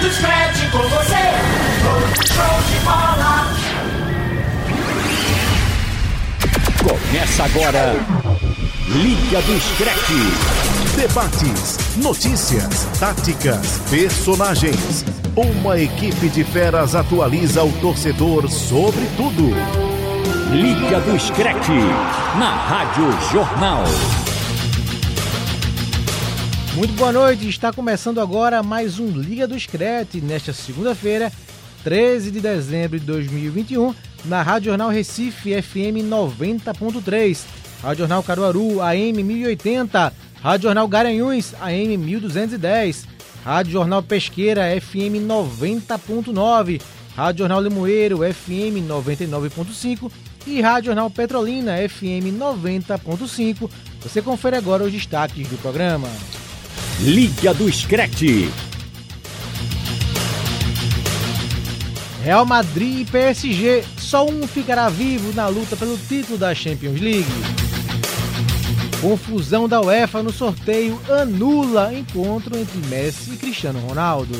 do Scratch com você. Show de bola. Começa agora. Liga do Scratch. Debates, notícias, táticas, personagens. Uma equipe de feras atualiza o torcedor sobre tudo. Liga do Scratch. Na Rádio Jornal. Muito boa noite, está começando agora mais um Liga do Scratch nesta segunda-feira, 13 de dezembro de 2021, na Rádio Jornal Recife FM 90.3, Rádio Jornal Caruaru AM 1080, Rádio Jornal Garanhuns AM 1210, Rádio Jornal Pesqueira FM 90.9, Rádio Jornal Limoeiro FM 99.5 e Rádio Jornal Petrolina FM 90.5. Você confere agora os destaques do programa. Liga do Scratch. Real Madrid e PSG, só um ficará vivo na luta pelo título da Champions League. Confusão da UEFA no sorteio anula encontro entre Messi e Cristiano Ronaldo.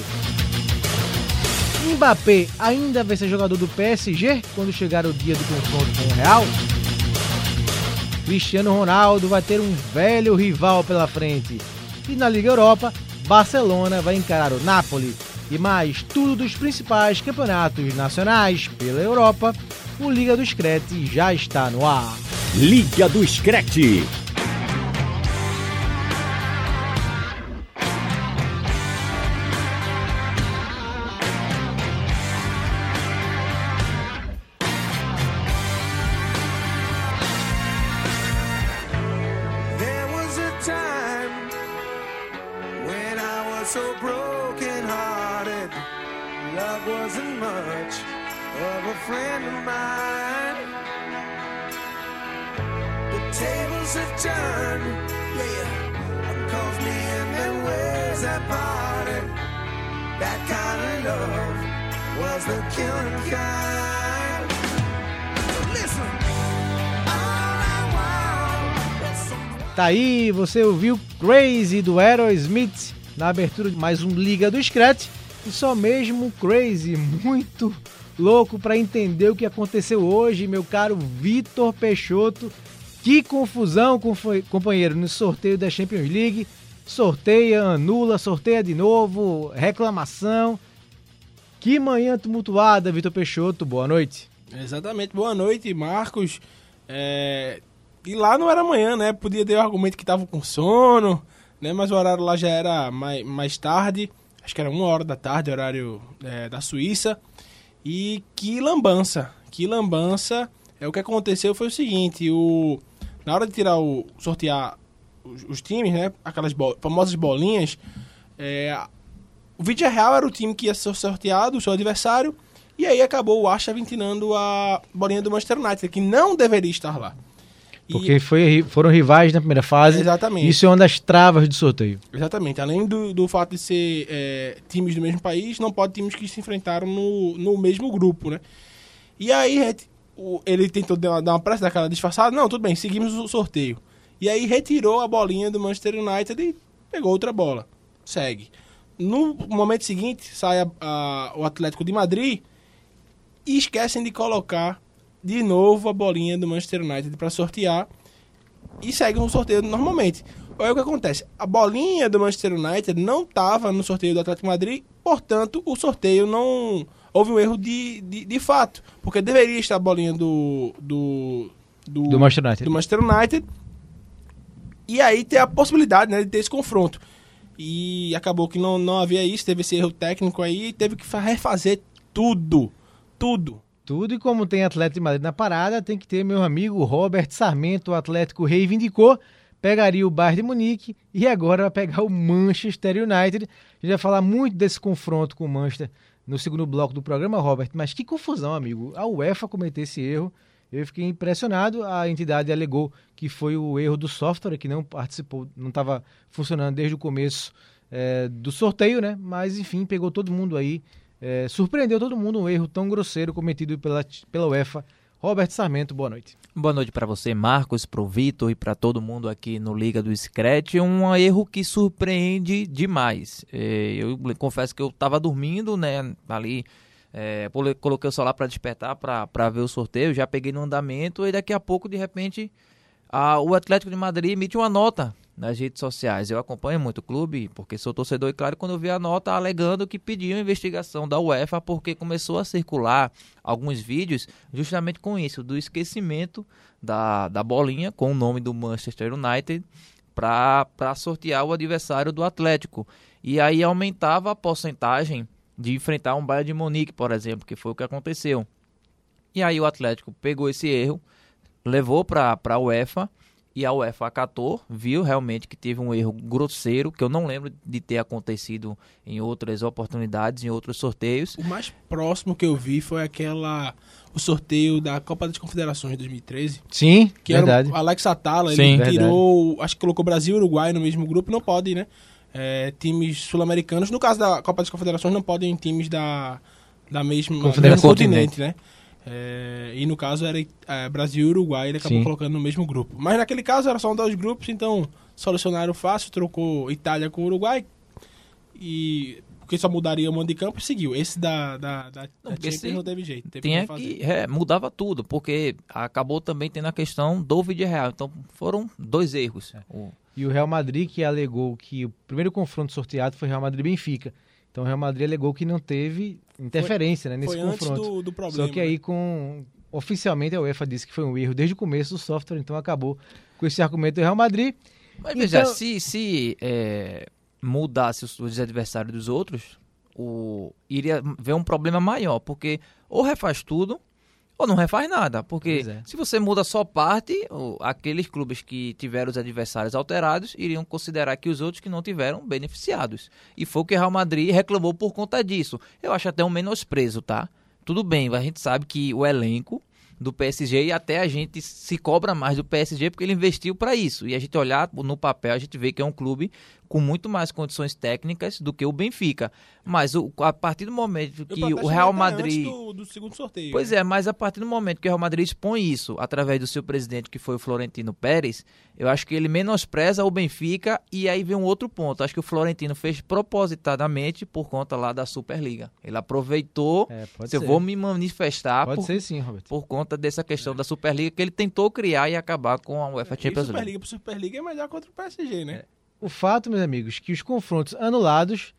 Mbappé ainda vai ser jogador do PSG quando chegar o dia do confronto com o Real? Cristiano Ronaldo vai ter um velho rival pela frente. E na Liga Europa, Barcelona vai encarar o Napoli. E mais tudo dos principais campeonatos nacionais pela Europa, o Liga do Scratch já está no ar. Liga do Scratch. Você ouviu Crazy do Aerosmith na abertura de mais um Liga do Scratch. E só mesmo Crazy, muito louco para entender o que aconteceu hoje, meu caro Vitor Peixoto. Que confusão, companheiro, no sorteio da Champions League. Sorteia, anula, sorteia de novo, reclamação. Que manhã tumultuada, Vitor Peixoto. Boa noite. Exatamente. Boa noite, Marcos. É, E lá não era amanhã, né? Podia ter o argumento que tava com sono, né? Mas o horário lá já era mais, mais tarde. Acho que era uma hora da tarde, horário é, da Suíça. E que lambança. Que lambança. É o que aconteceu foi o seguinte, o na hora de tirar o sortear os, os times, né? Aquelas bo- famosas bolinhas, é, o Vídeo Real era o time que ia ser sorteado, o seu adversário, e aí acabou o Acha ventilando a bolinha do Manchester United, que não deveria estar lá. E- Porque foi, foram rivais na primeira fase. Exatamente. Isso é uma das travas do sorteio. Exatamente. Além do, do fato de ser é, times do mesmo país, não pode times que se enfrentaram no, no mesmo grupo, né? E aí ele tentou dar uma, dar uma pressa daquela disfarçada. Não, tudo bem, seguimos o sorteio. E aí retirou a bolinha do Manchester United e pegou outra bola. Segue. No momento seguinte, sai a- a- o Atlético de Madrid e esquecem de colocar de novo a bolinha do Manchester United para sortear e seguem o sorteio normalmente. Aí o que acontece? A bolinha do Manchester United não estava no sorteio do Atlético Madrid, portanto, o sorteio não. Houve um erro de, de, de fato. Porque deveria estar a bolinha do. Do, Do Manchester United. do Manchester United. E aí ter a possibilidade né, de ter esse confronto. E acabou que não, não havia isso, teve esse erro técnico aí e teve que fa- refazer tudo. Tudo. Tudo e como tem Atlético de Madrid na parada, tem que ter meu amigo Robert Sarmento, o Atlético reivindicou, pegaria o Bayern de Munique e agora vai pegar o Manchester United. A gente vai falar muito desse confronto com o Manchester no segundo bloco do programa, Robert, mas que confusão, amigo. A UEFA cometeu esse erro. Eu fiquei impressionado. A entidade alegou que foi o erro do software, que não participou, não estava funcionando desde o começo eh, do sorteio, né? Mas enfim, pegou todo mundo aí é, surpreendeu todo mundo um erro tão grosseiro cometido pela, pela UEFA Robert Sarmento, boa noite. Boa noite para você, Marcos, para o Vitor e para todo mundo aqui no Liga do Scratch. Um erro que surpreende demais. É, eu confesso que eu estava dormindo, né, ali, é, coloquei o celular para despertar, para ver o sorteio, já peguei no andamento e daqui a pouco, de repente, a, o Atlético de Madrid emite uma nota nas redes sociais. Eu acompanho muito o clube, porque sou torcedor, e claro, quando eu vi a nota alegando que pediam investigação da UEFA, porque começou a circular alguns vídeos justamente com isso, do esquecimento da, da bolinha com o nome do Manchester United para sortear o adversário do Atlético. E aí aumentava a porcentagem de enfrentar um Bayern de Monique, por exemplo, que foi o que aconteceu. E aí o Atlético pegou esse erro, levou para a UEFA e a UEFA acatou, viu realmente que teve um erro grosseiro, que eu não lembro de ter acontecido em outras oportunidades, em outros sorteios. O mais próximo que eu vi foi aquela o sorteio da Copa das Confederações de 2013. Sim, que verdade. Era o Alex Atala, Sim, ele verdade. tirou, acho que colocou Brasil e Uruguai no mesmo grupo, não pode, né? É, times sul-americanos, no caso da Copa das Confederações, não podem times da, da mesma do mesmo continente, né? É, e no caso era é, Brasil e Uruguai, ele acabou Sim. colocando no mesmo grupo. Mas naquele caso era só um dois grupos, então solucionaram fácil, trocou Itália com Uruguai e porque só mudaria o mando de campo e seguiu. Esse da, da, da, Não, da porque Champions se não teve jeito. Teve Tinha fazer. que é, mudava tudo, porque acabou também tendo a questão do vídeo real. Então foram dois erros. O- E o Real Madrid que alegou que o primeiro confronto sorteado foi Real Madrid e Benfica. Então o Real Madrid alegou que não teve interferência né, nesse Foi antes confronto. do, do problema. Só que aí com oficialmente a UEFA disse que foi um erro desde o começo do software, então acabou com esse argumento do Real Madrid. Mas Então- veja, se, se é, mudasse os, os adversários dos outros, o, iria ver um problema maior, porque ou refaz tudo ou não refaz nada. Porque é. se você muda só parte, aqueles clubes que tiveram os adversários alterados iriam considerar que os outros que não tiveram beneficiados. E foi o que o Real Madrid reclamou por conta disso. Eu acho até um menosprezo, tá? Tudo bem, a gente sabe que o elenco do PSG e até a gente se cobra mais do PSG porque ele investiu para isso. E a gente olhar no papel, a gente vê que é um clube com muito mais condições técnicas do que o Benfica. Mas o- a partir do momento que o Real Madrid antes Do, do segundo sorteio. Pois né? é, mas a partir do momento que o Real Madrid expõe isso através do seu presidente, que foi o Florentino Pérez, eu acho que ele menospreza o Benfica e aí vem um outro ponto. Acho que o Florentino fez propositadamente por conta lá da Superliga. Ele aproveitou, É, pode se eu vou me manifestar Pode por, ser sim, Robert. por conta dessa questão da Superliga que ele tentou criar e acabar com a UEFA Champions League. Superliga pro Superliga é melhor contra o PSG, né? O fato, meus amigos, que os confrontos anulados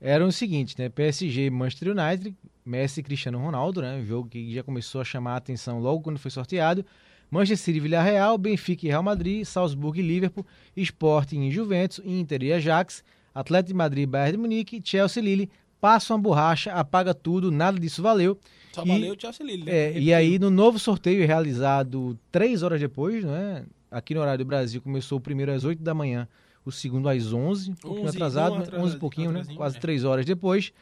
eram os seguintes, né? PSG e Manchester United, Messi e Cristiano Ronaldo, né? Um jogo que já começou a chamar a atenção logo quando foi sorteado. Manchester City e Villarreal, Benfica e Real Madrid, Salzburgo e Liverpool, Sporting e Juventus, Inter e Ajax, Atlético de Madrid e Bayern de Munique, Chelsea e Lille, passa uma borracha, apaga tudo, nada disso valeu. Só E- valeu o Chelsea Lille, né? É, e aí, no novo sorteio realizado três horas depois, né? Aqui no horário do Brasil, começou o primeiro às 8 da manhã, o segundo às 11, um pouquinho 11, atrasado, né? atrasado, 11 e pouquinho, né? Quase é. três horas depois.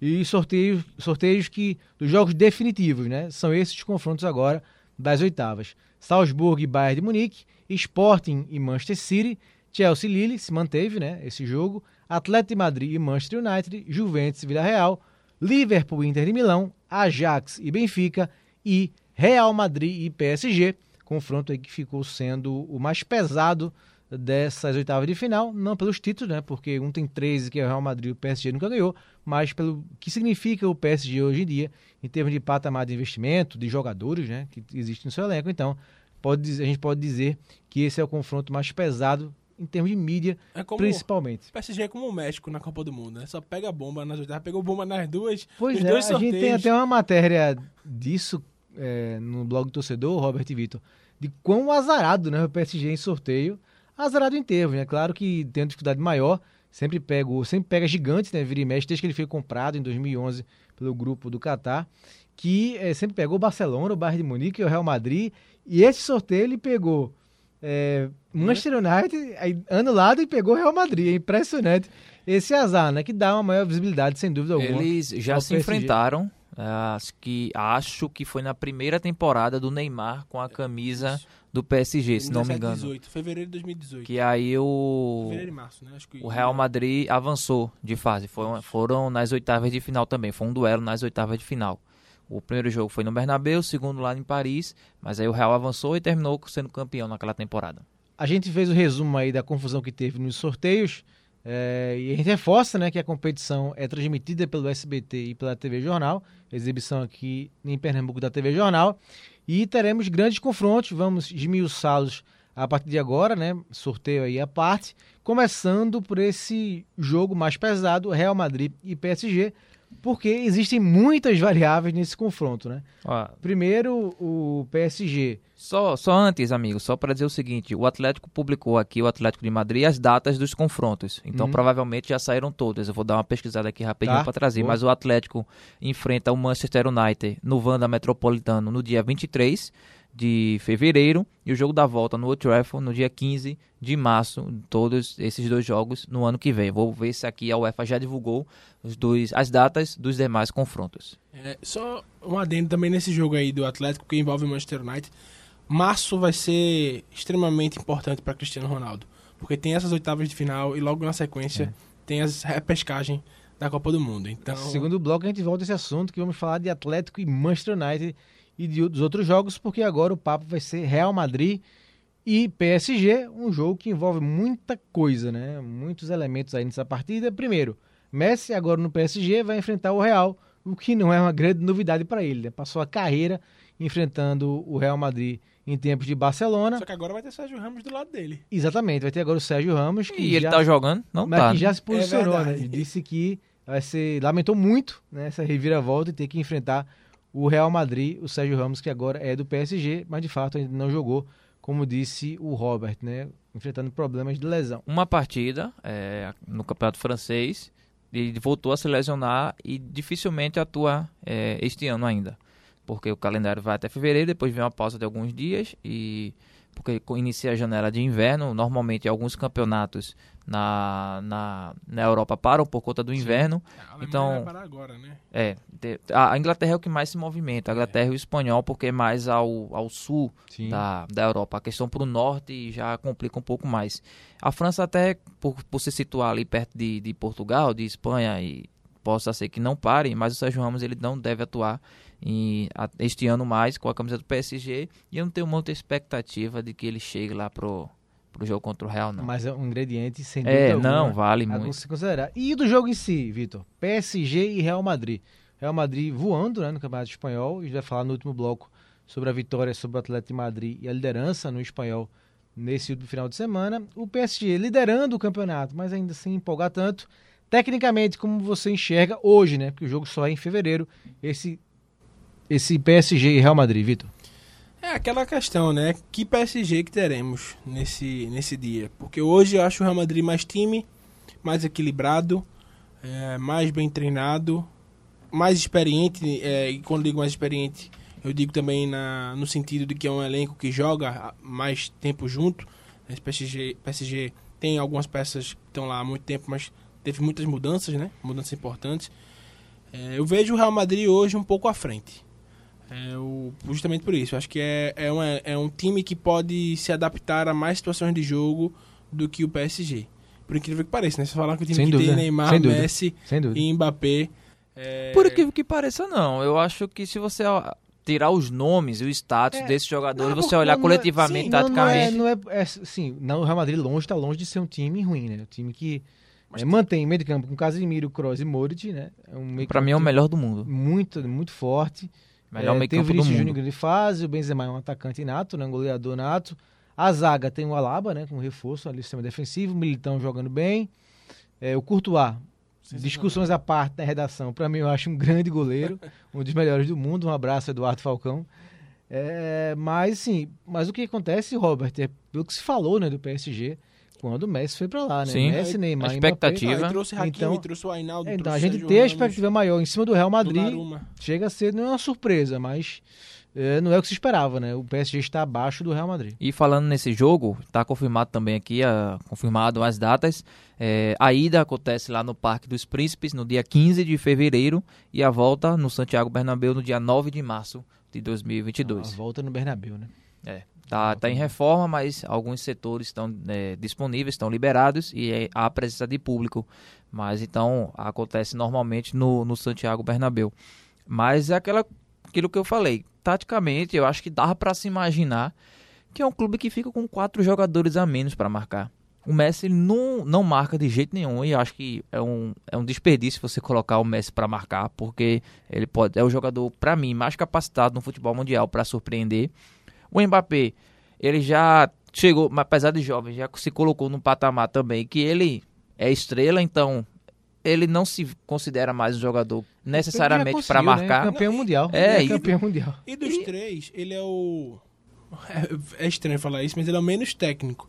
E sorteios, sorteios que dos jogos definitivos, né? São esses os confrontos agora das oitavas. Salzburgo e Bayern de Munique, Sporting e Manchester City, Chelsea e Lille se manteve, né? Esse jogo. Atlético de Madrid e Manchester United, Juventus e Villarreal, Liverpool e Inter de Milão, Ajax e Benfica e Real Madrid e PSG. Confronto aí que ficou sendo o mais pesado dessas oitavas de final, não pelos títulos, né? Porque um tem 13 que é o Real Madrid o PSG nunca ganhou, mas pelo que significa o PSG hoje em dia em termos de patamar de investimento, de jogadores, né, que existe no seu elenco. Então, pode dizer- a gente pode dizer que esse é o confronto mais pesado em termos de mídia, É como principalmente. o PSG é como o México na Copa do Mundo, né? Só pega bomba nas oitavas, pegou bomba nas duas. Pois é, a gente tem até uma matéria disso é, no blog do torcedor, Robert e Vitor, de quão azarado né, o PSG em sorteio. Azarado em termos, né? Claro que tem uma dificuldade maior, sempre pega, sempre pega gigantes, né? Vira e mexe, desde que ele foi comprado em 2011 pelo grupo do Catar, que é, sempre pegou o Barcelona, o Bayern de Munique e o Real Madrid. E esse sorteio ele pegou é, Manchester United, aí, anulado, e pegou o Real Madrid. É impressionante esse azar, né? Que dá uma maior visibilidade, sem dúvida alguma. Eles já se PSG. enfrentaram. Acho que, acho que foi na primeira temporada do Neymar com a camisa do PSG, se não me 17, engano. 18, fevereiro de 2018. Que aí o, Fevereiro e março, né? Acho que o Real Madrid avançou de fase. Foram, foram nas oitavas de final também. Foi um duelo nas oitavas de final. O primeiro jogo foi no Bernabéu, o segundo lá em Paris, mas aí o Real avançou e terminou sendo campeão naquela temporada. A gente fez o resumo aí da confusão que teve nos sorteios. É, e a gente reforça né, que a competição é transmitida pelo SBT e pela TV Jornal, exibição aqui em Pernambuco da TV Jornal. E teremos grandes confrontos, vamos esmiuçá-los a partir de agora, né? Sorteio aí à parte. Começando por esse jogo mais pesado, Real Madrid e PSG, porque existem muitas variáveis nesse confronto, né? Ó, Primeiro, o PSG. Só, só antes, amigo, só para dizer o seguinte: o Atlético publicou aqui, o Atlético de Madrid, as datas dos confrontos. Então, Uhum. provavelmente já saíram todas. Eu vou dar uma pesquisada aqui rapidinho Tá, para trazer. boa. Mas o Atlético enfrenta o Manchester United no Wanda Metropolitano no dia 23 de fevereiro e o jogo da volta no Old Trafford no dia 15 de março. Todos esses dois jogos no ano que vem. Vou ver se aqui a UEFA já divulgou os dois, as datas dos demais confrontos. É, só um adendo também nesse jogo aí do Atlético que envolve o Manchester United. Março vai ser extremamente importante para Cristiano Ronaldo, porque tem essas oitavas de final e logo na sequência tem as repescagem da Copa do Mundo. Então, Segundo bloco, a gente volta a esse assunto que vamos falar de Atlético e Manchester United e de, dos outros jogos, porque agora o papo vai ser Real Madrid e PSG, um jogo que envolve muita coisa, né? Muitos elementos aí nessa partida. Primeiro, Messi agora no PSG vai enfrentar o Real, o que não é uma grande novidade para ele, né? Passou a carreira enfrentando o Real Madrid em tempos de Barcelona. só que agora vai ter Sérgio Ramos do lado dele. Exatamente, vai ter agora o Sérgio Ramos que E ele já tá jogando? Não mas tá. que né? já se posicionou, né? verdade. Ele Disse que vai ser. Lamentou muito né, essa reviravolta e ter que enfrentar o Real Madrid, o Sérgio Ramos, que agora é do PSG, mas de fato ainda não jogou, como disse o Robert, né? Enfrentando problemas de lesão. uma partida é, no campeonato francês ele voltou a se lesionar e dificilmente atua é, este ano ainda porque o calendário vai até fevereiro depois vem uma pausa de alguns dias e porque inicia a janela de inverno normalmente alguns campeonatos na, na, na Europa param por conta do inverno A Alemanha Então- agora, né? é a a Inglaterra é o que mais se movimenta a Inglaterra e o espanhol porque é mais ao, ao sul Sim. da, da Europa. A questão para o norte já complica um pouco mais. A França até, por, por se situar ali perto de, de Portugal, de Espanha, e possa ser que não pare, mas o Sérgio Ramos ele não deve atuar em, a- este ano mais com a camisa do PSG e eu não tenho muita expectativa de que ele chegue lá pro, pro jogo contra o Real, não. Mas é um ingrediente sem dúvida é, alguma, não, vale muito. se considerar. E do jogo em si, Vitor? PSG e Real Madrid. Real Madrid voando né, no Campeonato Espanhol. A gente vai falar no último bloco sobre a vitória sobre o Atlético de Madrid e a liderança no Espanhol nesse último final de semana. O PSG liderando o campeonato, mas ainda sem empolgar tanto. Tecnicamente, como você enxerga hoje, né? Porque o jogo só é em fevereiro. Esse, esse PSG e Real Madrid, Vitor. É aquela questão, né? Que PSG que teremos nesse, nesse dia? Porque hoje eu acho o Real Madrid mais time, mais equilibrado, é, mais bem treinado, mais experiente. é, e quando digo mais experiente, eu digo também na, no sentido de que é um elenco que joga mais tempo junto. Esse PSG, PSG tem algumas peças que estão lá há muito tempo, mas teve muitas mudanças, né? Mudanças importantes. É, eu vejo o Real Madrid hoje um pouco à frente. É, o- justamente por isso. Acho que é, é, uma- é um time que pode se adaptar a mais situações de jogo do que o PSG. Por incrível que pareça, né? Você falar que o time Sem que dúvida, tem Neymar, sem. Messi dúvida. e Mbappé. é, Por incrível que pareça, não. Eu acho que se você tirar os nomes e o status É, desses jogadores, não, você olhar não é- coletivamente, sim, Não, não é, taticamente. não é, é, sim, não, o Real Madrid longe está longe de ser um time ruim, né? Um time que é, mantém meio de campo com Casemiro, Kroos e Modric, né? É um meio Pra mim é o melhor do mundo. muito, muito forte. Melhor É, meio tem o Vinícius Júnior grande fase, o Benzema é um atacante nato, né? Um goleador nato. A zaga tem o Alaba, né? Com reforço ali, sistema defensivo, o Militão jogando bem. É, o Courtois, discussões à parte na redação, para mim eu acho um grande goleiro, um dos melhores do mundo. Um abraço, Eduardo Falcão. É, mas sim, mas o que acontece, Robert, é pelo que se falou, né, do PSG, quando o Messi foi para lá, né? Sim. Messi, Neymar, A e Mbappé. expectativa. Ah, e trouxe Hakimi, Então- trouxe o Ainaldo, Então, trouxe a gente tem a expectativa maior em cima do Real Madrid. Donnarumma. Chega a ser não é uma surpresa, mas é, não é o que se esperava, né? O PSG está abaixo do Real Madrid. E falando nesse jogo, tá confirmado também aqui, a, confirmado as datas. É, a ida acontece lá no Parque dos Príncipes no dia 15 de fevereiro e a volta no Santiago Bernabéu no dia 9 de março de A 2022. volta no Bernabéu, né? É, tá, tá em reforma, mas alguns setores estão é, disponíveis, estão liberados e é, há presença de público. Mas então acontece normalmente no, no Santiago Bernabéu. Mas é aquela aquilo que eu falei. Taticamente, eu acho que dava para se imaginar que é um clube que fica com quatro jogadores a menos para marcar. O Messi não, não marca de jeito nenhum e acho que é um, é um desperdício você colocar o Messi para marcar, porque ele pode é o jogador, para mim, mais capacitado no futebol mundial para surpreender. O Mbappé, ele já chegou, apesar de jovem, já se colocou num patamar também que ele é estrela, então ele não se considera mais um jogador necessariamente para né? marcar. Campeão mundial. É, e- campeão mundial. E dos três, ele é o. É, é estranho falar isso, mas ele é o menos técnico.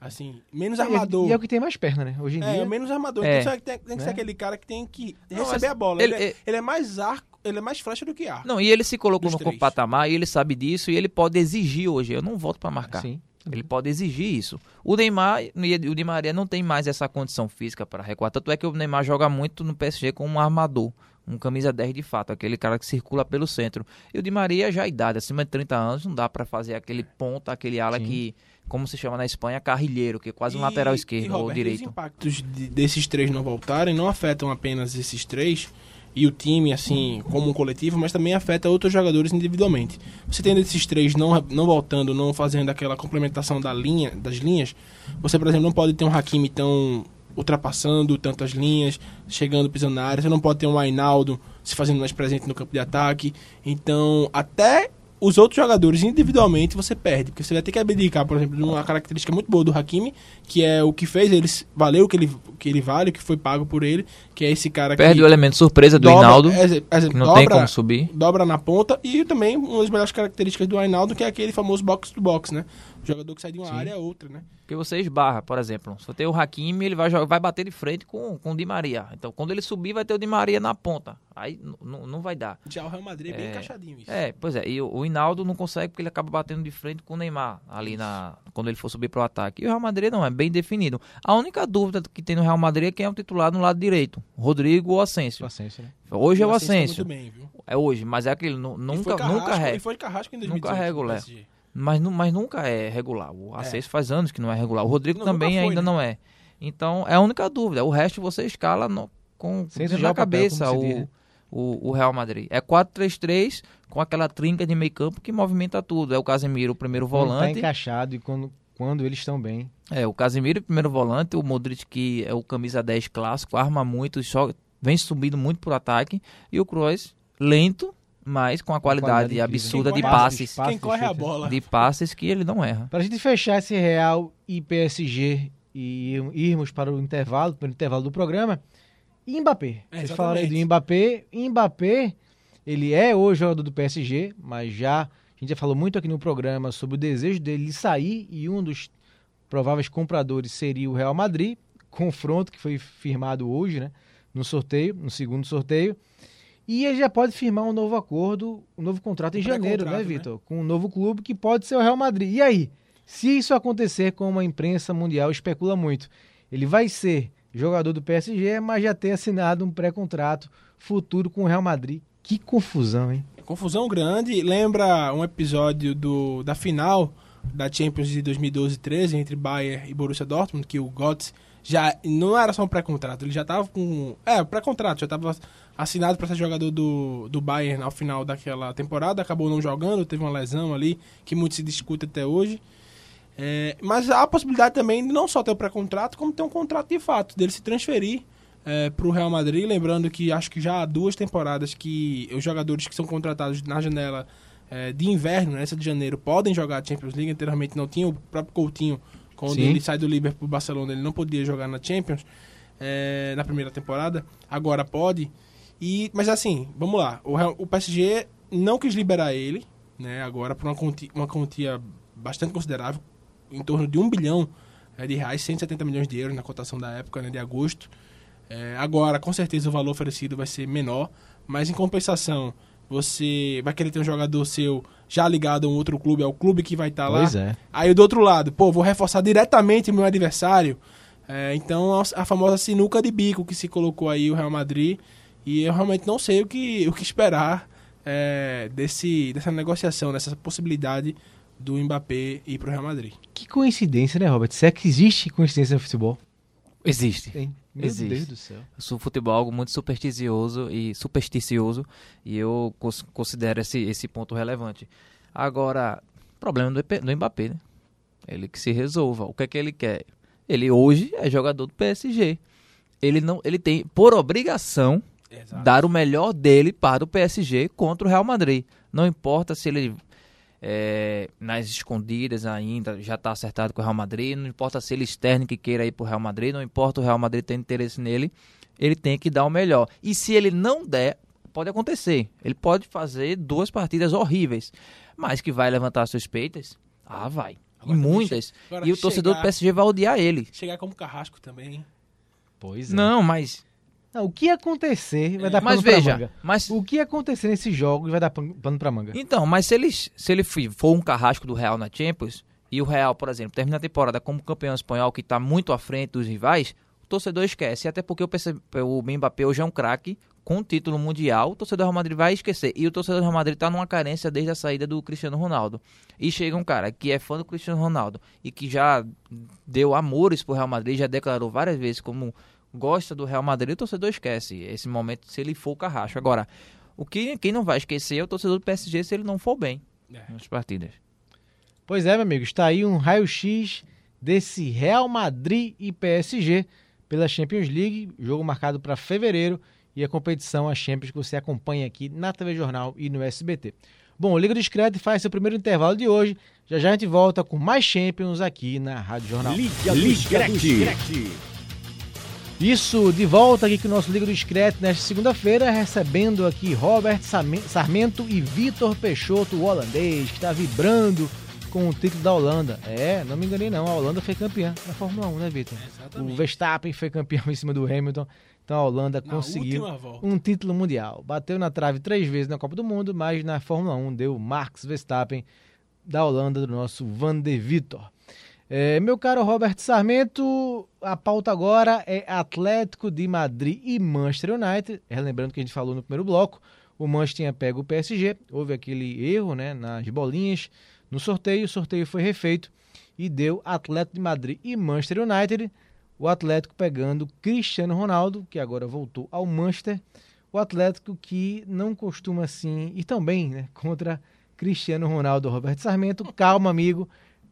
Assim, menos armador. E é o que tem mais perna, né? Hoje em É, dia. o menos armador. É. Então, tem, tem que ser Né? aquele cara que tem que Não, receber mas a bola. ele- Ele, é, ele- ele é mais arco, ele é mais flecha do que arco. Não, e ele se colocou no três. patamar e ele sabe disso e ele pode exigir hoje. Eu não volto para marcar. Sim. Ele pode exigir isso. O Neymar e o Di Maria não tem mais essa condição física para recuar. Tanto é que o Neymar joga muito no PSG como um armador. Um camisa 10 de fato, aquele cara que circula pelo centro. E o Di Maria já é idade, acima de 30 anos, não dá para fazer aquele ponta, aquele ala Sim. que, como se chama na Espanha, carrilheiro, que é quase um E- lateral e, esquerdo Robert, ou Os direito. impactos de- desses três não voltarem não afetam apenas esses três e o time, assim, como um coletivo, mas também afeta outros jogadores individualmente. Você tendo esses três não, não voltando, não fazendo aquela complementação da linha, das linhas, você, por exemplo, não pode ter um Hakimi tão ultrapassando tantas linhas, chegando pisando na área, você não pode ter um Ainaldo se fazendo mais presente no campo de ataque. Então, até os outros jogadores individualmente você perde, porque você vai ter que abdicar, por exemplo, de uma característica muito boa do Hakimi, que é o que fez ele valer o que ele, que ele vale, o que foi pago por ele, que é esse cara Perde que o elemento surpresa do dobra- Hinaldo, que não dobra, tem como subir. dobra na ponta, e também uma das melhores características do Ainaldo, que é aquele famoso box to box, né? O jogador que sai de uma Sim. área a outra, né? Porque você esbarra, por exemplo. Se você tem o Hakimi, ele vai, jogar, vai bater de frente com, com o Di Maria. Então, quando ele subir, vai ter o Di Maria na ponta. Aí não vai dar. Já o Real Madrid é bem É. encaixadinho isso. É, pois é. E o, o Hinaldo não consegue porque ele acaba batendo de frente com o Neymar ali na quando ele for subir pro ataque. E o Real Madrid não, é bem definido. A única dúvida que tem no Real Madrid é quem é o titular no lado direito. Rodrigo ou Asensio. Ascenso, né? Hoje é o Asensio tá Asensio. Muito bem, viu? É hoje, mas é aquele nunca Carrasco- nunca E é. de Carrasco em 2018. Nunca regular. Mas, mas nunca é regular. O Asensio faz anos que não é regular. O Rodrigo Não, também foi, ainda né? não é. Então, é a única dúvida. O resto você escala no- com Sem na papel, cabeça diz, o, o, o Real Madrid. É 4-3-3 com aquela trinca de meio campo que movimenta tudo. É o Casemiro, o primeiro tá volante. encaixado e quando, quando eles estão bem. É, o Casemiro, o primeiro volante. O Modric, que é o camisa 10 clássico, arma muito, só, vem subindo muito pro ataque. E o Kroos, lento, mas com a qualidade, qualidade absurda de passes. Passes, Quem corre a chute. bola. De passes que ele não erra. Para a gente fechar esse Real e PSG e irmos para o intervalo, para o intervalo do programa, Mbappé. É, Vocês falaram aí do Mbappé. Mbappé, ele é hoje jogador do PSG, mas já a gente já falou muito aqui no programa sobre o desejo dele de sair e um dos prováveis compradores seria o Real Madrid. Confronto que foi firmado hoje, né? No sorteio, no segundo sorteio. E ele já pode firmar um novo acordo, um novo contrato em Um janeiro, né, né? Vitor? Com um novo clube que pode ser o Real Madrid. E aí? Se isso acontecer, como a imprensa mundial especula muito, ele vai ser jogador do PSG, mas já ter assinado um pré-contrato futuro com o Real Madrid. Que confusão, hein? Confusão grande. Lembra um episódio do, da final da Champions de 2012-13 entre Bayern e Borussia Dortmund, que o Götze já não era só um pré-contrato, ele já estava com... É, pré-contrato, já estava assinado para ser jogador do, do Bayern ao final daquela temporada, acabou não jogando, teve uma lesão ali, que muito se discute até hoje. É, mas há a possibilidade também de não só ter o pré-contrato, como ter um contrato de fato, dele se transferir para o Real Madrid. Lembrando que acho que já há duas temporadas que os jogadores que são contratados na janela é, de inverno, nessa de janeiro, podem jogar a Champions League. Anteriormente não tinha o próprio Coutinho, quando Sim. ele sai do Liverpool para o Barcelona, ele não podia jogar na Champions é, na primeira temporada. Agora pode. E, mas assim, vamos lá. O, o PSG não quis liberar ele, né? Agora por uma quantia, uma quantia bastante considerável, em torno de um bilhão é, de reais, 170 milhões de euros na cotação da época, né, de agosto. É, agora, com certeza, o valor oferecido vai ser menor, mas em compensação, você vai querer ter um jogador seu já ligado a um outro clube, ao clube que vai estar lá. Pois é. Aí do outro lado, pô, vou reforçar diretamente meu adversário. É, então a, famosa sinuca de bico que se colocou aí o Real Madrid. E eu realmente não sei o que, o que esperar é, desse, dessa negociação, dessa possibilidade do Mbappé ir pro Real Madrid. Que coincidência, né, Robert? Se é que existe coincidência no futebol. Existe. Tem. Meu Existe. Deus do céu. Sou futebol algo muito supersticioso e supersticioso e eu cons- considero esse, esse ponto relevante. Agora, problema do, do Mbappé, né? Ele que se resolva. O que é que ele quer? Ele hoje é jogador do PSG. Ele não, ele tem por obrigação Exato. dar o melhor dele para o PSG contra o Real Madrid. Não importa se ele é, nas escondidas ainda já está acertado com o Real Madrid, não importa se ele externo que queira ir para o Real Madrid, não importa o Real Madrid ter interesse nele, ele tem que dar o melhor. E se ele não der, pode acontecer. Ele pode fazer duas partidas horríveis, mas que vai levantar suspeitas, ah, vai. Agora e muitas. agora E o torcedor do chegar- PSG vai odiar ele. Chegar como carrasco também. Pois é. Não, mas. Não, o que acontecer vai dar pano Mas pra veja, manga. mas O que acontecer nesses jogos vai dar pan- pano pra manga. Então, mas se ele, se ele for um carrasco do Real na Champions, e o Real, por exemplo, termina a temporada como campeão espanhol que está muito à frente dos rivais, o torcedor esquece. Até porque o, o Mbappé hoje é um craque com título mundial, o torcedor do Real Madrid vai esquecer. E o torcedor do Real Madrid está numa carência desde a saída do Cristiano Ronaldo. E chega um cara que é fã do Cristiano Ronaldo e que já deu amores pro Real Madrid, já declarou várias vezes como gosta do Real Madrid, o torcedor esquece esse momento se ele for o carrasco. Agora, o que quem não vai esquecer é o torcedor do PSG se ele não for bem É. nas partidas. Pois é, meu amigo, está aí um raio-x desse Real Madrid e PSG pela Champions League, jogo marcado para fevereiro e a competição a Champions que você acompanha aqui na TV Jornal e no SBT. Bom, o Liga do Discreto faz seu primeiro intervalo de hoje. Já já a gente volta com mais Champions aqui na Rádio Jornal. Liga do Screte. Isso, de volta aqui com o nosso Liga do Discreto nesta segunda-feira, recebendo aqui Robert Sarmento e Vitor Peixoto, o holandês, que está vibrando com o título da Holanda. É, não me enganei não, a Holanda foi campeã na Fórmula 1, né, Vitor? Exatamente. O Verstappen foi campeão em cima do Hamilton, então a Holanda Na conseguiu um título mundial. Bateu na trave três vezes na Copa do Mundo, mas na Fórmula 1 deu Max Verstappen da Holanda, do nosso Van de Vitor. É, meu caro Robert Sarmento, a pauta agora é Atlético de Madrid e Manchester United. Relembrando que a gente falou no primeiro bloco, o Manchester tinha pego o PSG, houve aquele erro né, nas bolinhas no sorteio, o sorteio foi refeito e deu Atlético de Madrid e Manchester United. O Atlético pegando Cristiano Ronaldo, que agora voltou ao Manchester. O Atlético que não costuma assim tão bem né, contra Cristiano Ronaldo, Roberto Sarmento. Calma, amigo.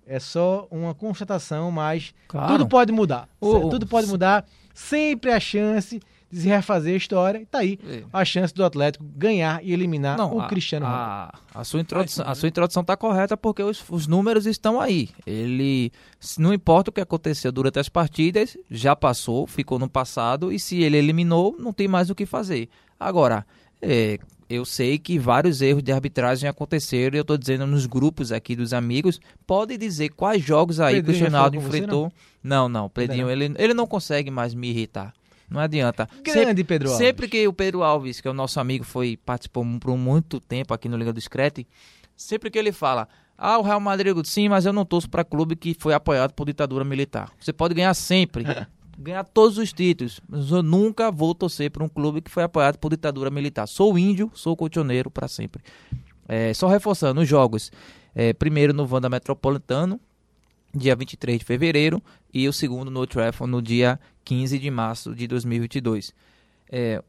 É só uma constatação, mas Claro. tudo pode mudar. O- certo? tudo pode mudar. Sempre a chance de se refazer a história. E tá aí É. a chance do Atlético ganhar e eliminar o a- Cristiano Ronaldo. a, a sua introdução, a sua introdução está correta porque os, os números estão aí. Ele, não importa o que aconteceu durante as partidas, já passou, ficou no passado e se ele eliminou, não tem mais o que fazer. Agora, é, eu sei que vários erros de arbitragem aconteceram. e Eu estou dizendo nos grupos aqui dos amigos. Pode dizer quais jogos aí que o Ronaldo enfrentou. Não, não, o Pedrinho, ele, ele não consegue mais me irritar. Não adianta. Sempre- Grande Pedro Alves. Sempre que o Pedro Alves, que é o nosso amigo, foi participou por muito tempo aqui no Liga do Screte, sempre que ele fala, ah, o Real Madrid, sim, mas eu não torço para clube que foi apoiado por ditadura militar. Você pode ganhar sempre, ganhar todos os títulos, mas eu nunca vou torcer para um clube que foi apoiado por ditadura militar. Sou índio, sou colchoneiro para sempre. É, só reforçando os jogos, é, primeiro no Vanda Metropolitano, dia 23 de fevereiro, e o segundo no Trafford no dia 15 de março de 2022. É,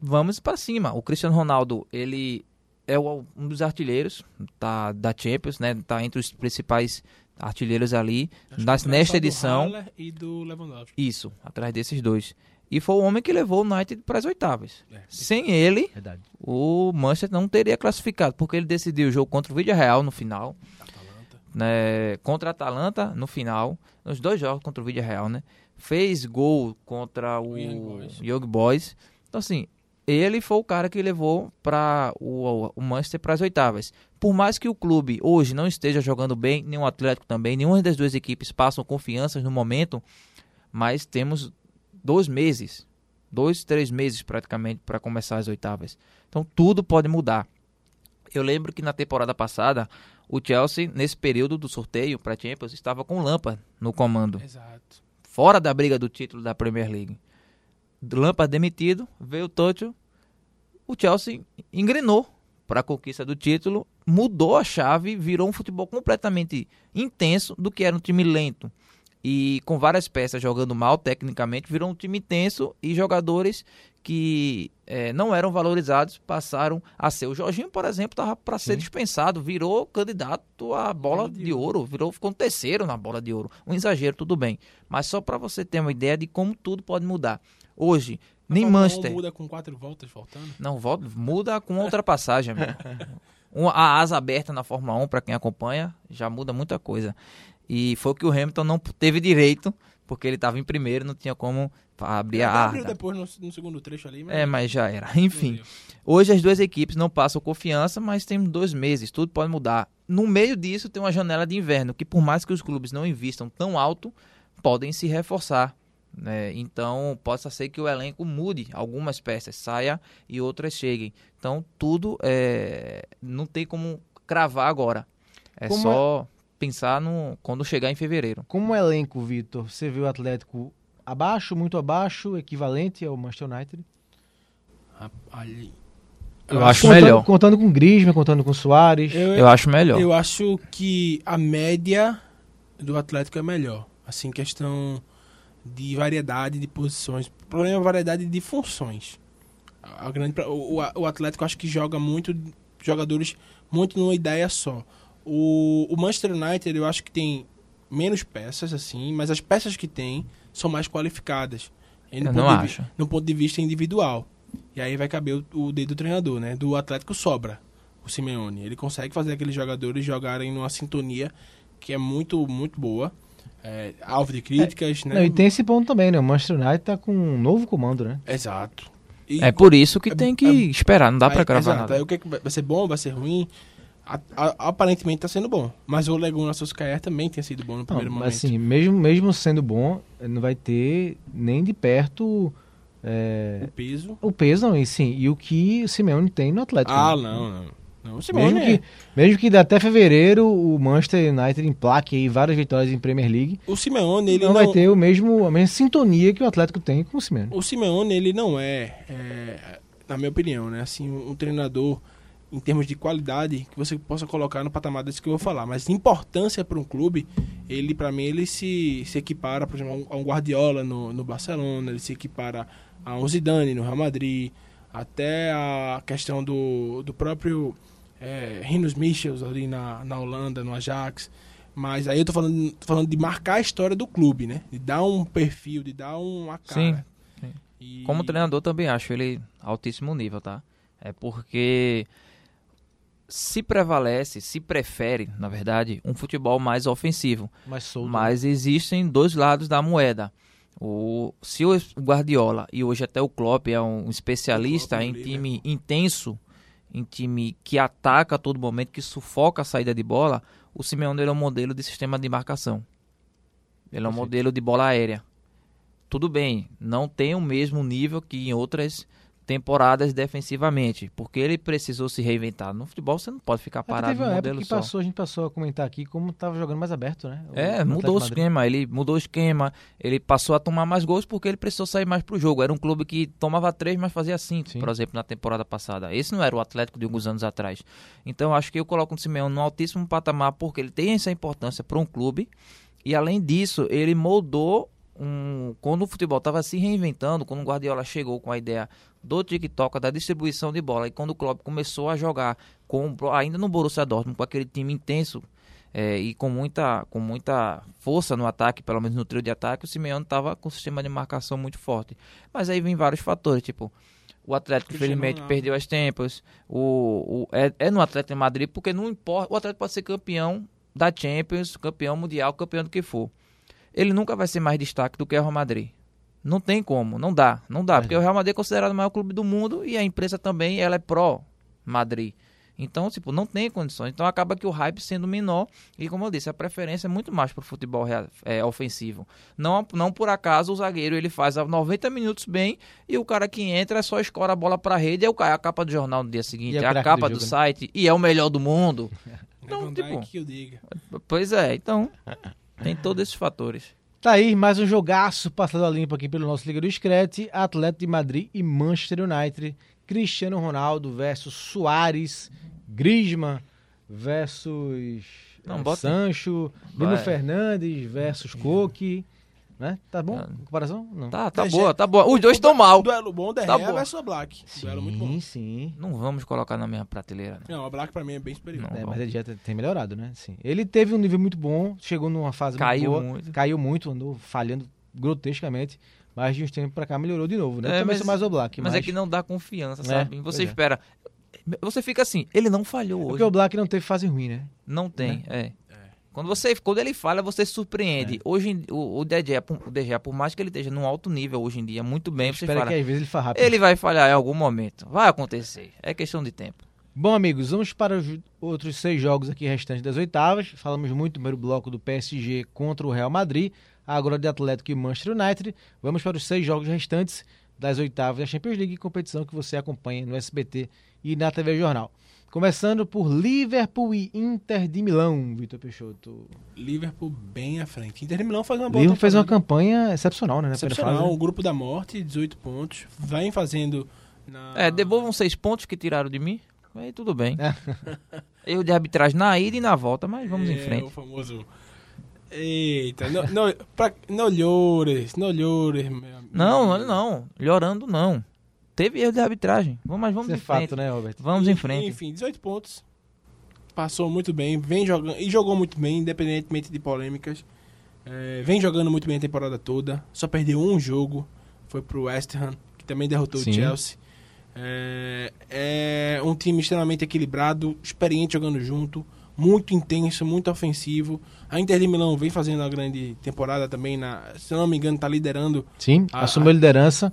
vamos para cima. O Cristiano Ronaldo, ele é um dos artilheiros tá, da Champions, né? Tá entre os principais artilheiros ali nas, nesta edição. Haller E do Lewandowski. Isso, atrás desses dois. E foi o homem que levou o United para as oitavas. É. Sem ele, Verdade. o Manchester não teria classificado, porque ele decidiu o jogo contra o Villarreal no final, Atalanta. né, contra a Atalanta no final, nos dois jogos contra o Villarreal, né? Fez gol contra o O Young Boys. Young Boys. Então assim, ele foi o cara que levou para o, o Manchester para as oitavas. Por mais que o clube hoje não esteja jogando bem, nem o Atlético também, nenhuma das duas equipes passam confianças no momento, mas temos dois meses, dois, três meses praticamente para começar as oitavas. Então tudo pode mudar. Eu lembro que na temporada passada o Chelsea nesse período do sorteio para Champions estava com o Lampard no comando, Exato. fora da briga do título da Premier League. Lampard demitido, veio o Tuchel, o Chelsea engrenou para a conquista do título, mudou a chave, virou um futebol completamente intenso do que era um time lento e com várias peças jogando mal tecnicamente, virou um time tenso e jogadores que é, não eram valorizados passaram a ser. O Jorginho, por exemplo, estava para ser dispensado, virou candidato à bola de ouro, virou ficou um terceiro na bola de ouro. Um exagero, tudo bem. Mas só para você ter uma ideia de como tudo pode mudar. Hoje, A nem 1 Manchester. muda com quatro voltas faltando. Não, volta, muda com ultrapassagem, amigo. Um- a asa aberta na Fórmula 1, para quem acompanha, já muda muita coisa. E foi que o Hamilton não teve direito, porque ele estava em primeiro, não tinha como abrir a Até abriu arca. depois no, no segundo trecho ali, mas... É, mas já era. não Enfim, hoje as duas equipes não passam confiança, mas tem dois meses, tudo pode mudar. No meio disso tem uma janela de inverno, que por mais que os clubes não invistam tão alto, podem se reforçar. Né? Então, possa ser que o elenco mude, algumas peças saia e outras cheguem. Então, tudo é, não tem como cravar agora. É Como só pensar no quando chegar em fevereiro. Como elenco, Vitor, você viu o Atlético abaixo, muito abaixo, equivalente ao Manchester United? Ali. Eu acho contando, melhor. Contando com Griezmann, contando com Soares. Eu, Eu acho melhor. eu acho que a média do Atlético é melhor. Assim, questão de variedade de posições. O problema é a variedade de funções. A grande, o, o- o Atlético acho que joga muito jogadores muito numa ideia só. O, o Manchester United eu acho que tem menos peças assim, mas as peças que tem são mais qualificadas. E no Eu não vi- acho. No ponto de vista individual. E aí vai caber o, o dedo do treinador, né? Do Atlético sobra o Simeone. Ele consegue fazer aqueles jogadores jogarem numa sintonia que é muito, muito boa. É, alvo de críticas, né? Não, e tem esse ponto também, né? O Manchester United tá com um novo comando, né? Exato. E É por isso que é- tem que é- esperar, não dá pra Aí, cravar exato. nada. Aí o que, é que vai ser bom, vai ser ruim? A- a- aparentemente tá sendo bom. Mas o Leguna Solskjaer também tem sido bom no Não, primeiro momento. assim, mesmo, mesmo sendo bom, não vai ter nem de perto é, O peso. o peso, não, e sim, e o que o Simeone tem no Atlético. Ah, né? não, não. Não Simone. Mesmo é- que, mesmo que até fevereiro o Manchester United emplaque aí várias vitórias em Premier League, O Simeone, ele não, não, vai ter o mesmo, a mesma sintonia que o Atlético tem com o Simeone. O Simeone, ele não é, é, na minha opinião, né, assim, um treinador em termos de qualidade que você possa colocar no patamar desse que eu vou falar, mas importância para um clube, ele para mim ele se, se equipara, por exemplo, a um- a um Guardiola no, no Barcelona, ele se equipara a um Zidane no Real Madrid, até a questão do, do próprio é, Rinus Michels ali na, na Holanda, no Ajax. Mas aí eu tô falando, tô falando de marcar a história do clube, né? De dar um perfil, de dar uma cara. Sim, sim. E- Como treinador também acho ele altíssimo nível, tá? É porque se prevalece, se prefere, na verdade, um futebol mais ofensivo. Mas solto. Mas existem dois lados da moeda. O, se o Guardiola e hoje até o Klopp é um especialista em né? time intenso, em time que ataca a todo momento, que sufoca a saída de bola, o Simeone é um modelo de sistema de marcação. Ele é um modelo de bola aérea. Tudo bem, não tem o mesmo nível que em outras temporadas defensivamente, porque ele precisou se reinventar. No futebol você não pode ficar Até parado teve no uma época modelo que só. passou, a gente passou a comentar aqui como tava jogando mais aberto, né? O- É, mudou o esquema, ele mudou o esquema, ele passou a tomar mais gols porque ele precisou sair mais pro jogo. Era um clube que tomava três, mas fazia cinco, Sim. por exemplo, na temporada passada. Esse não era o Atlético de alguns anos atrás. Então, acho que eu coloco o Simeone no altíssimo patamar porque ele tem essa importância para um clube e, além disso, ele moldou um... Quando o futebol estava se reinventando, quando o Guardiola chegou com a ideia do TikTok, da distribuição de bola, e quando o Klopp começou a jogar com, ainda no Borussia Dortmund, com aquele time intenso, é, e com muita, com muita força no ataque, pelo menos no trio de ataque, o Simeone estava com um sistema de marcação muito forte. Mas aí vem vários fatores, tipo, o Atlético infelizmente perdeu as tempas, o, o, é, é no Atlético de Madrid, porque não importa, o Atlético pode ser campeão da Champions, campeão mundial, campeão do que for. Ele nunca vai ser mais destaque do que o Real Madrid. Não tem como, não dá, não dá, porque o Real Madrid é considerado o maior clube do mundo e a empresa também, ela é pró Madrid. Então, tipo, não tem condições. Então acaba que o hype sendo menor e, como eu disse, a preferência é muito mais pro futebol rea- é, ofensivo. Não, não por acaso o zagueiro ele faz a 90 minutos bem e o cara que entra só escora a bola pra rede, é o é a capa do jornal no dia seguinte, é é a capa do do, né? site e é o melhor do mundo. É Então, tipo- Dijk que eu diga. Pois é, então tem todos esses fatores. Tá aí mais um jogaço passado a limpo aqui pelo nosso Liga do Screte, Atlético de Madrid e Manchester United, Cristiano Ronaldo versus Soares, Griezmann versus Não, bota- Sancho, Bruno Vai. Fernandes versus Coque. Né? Tá bom? Ah. Comparação? Não. Tá, tá boa, Gea- tá boa. Os dois estão mal. Duelo bom, De Tá Gea bom. versus Black. Duelo muito bom. Sim, sim. Não vamos colocar na mesma prateleira. Não. Não, o Black pra mim é bem superior. Não. É, mas ele já tem melhorado, né? Sim. Ele teve um nível muito bom, chegou numa fase Caiu muito boa, muito. caiu muito, andou falhando grotescamente, mas de uns tempos pra cá melhorou de novo, né? É, também mas- mais o Black, Mas mas, é que não dá confiança, É, sabe? Você pois é. espera. Você fica assim, ele não falhou É hoje. porque o Black não teve fase ruim, né? Não tem, é. Quando, você, quando ele falha, você se surpreende. É. Hoje, o, o por- o por mais que ele esteja num alto nível hoje em dia, muito bem, você Espera fala, que às vezes ele rápido. ele vai falhar em algum momento. Vai acontecer. É questão de tempo. Bom, amigos, vamos para os outros seis jogos aqui restantes das oitavas. Falamos muito no primeiro bloco do PSG contra o Real Madrid, agora de Atlético e Manchester United. Vamos para os seis jogos restantes das oitavas da Champions League, competição que você acompanha no SBT e na TV Jornal. Começando por Liverpool e Inter de Milão, Vitor Peixoto. Liverpool bem à frente. Inter de Milão faz uma boa Liverpool fez uma temporada. campanha excepcional, né? Na Excepcional, fase, o grupo da morte, 18 pontos. Vem fazendo. Na... É, devolvam seis pontos que tiraram de mim. Aí tudo bem. É. Erro de arbitragem na ida e na volta, mas vamos em É, frente. O famoso. Eita, não, não, pra, não llores, não llores. meu amigo. Não, não, não. Llorando, não. Teve erro de arbitragem. Vamos, mas vamos Isso é em frente. fato, né, Roberto? Vamos em frente. Enfim, 18 pontos. Passou muito bem, vem jogando e jogou muito bem, independentemente de polêmicas. É, vem jogando muito bem a temporada toda. Só perdeu um jogo, foi pro West Ham, que também derrotou Sim. o Chelsea. É, é um time extremamente equilibrado, experiente jogando junto, muito intenso, muito ofensivo. A Inter de Milão vem fazendo uma grande temporada também, na, se não me engano, está liderando. Sim, A- assumiu a liderança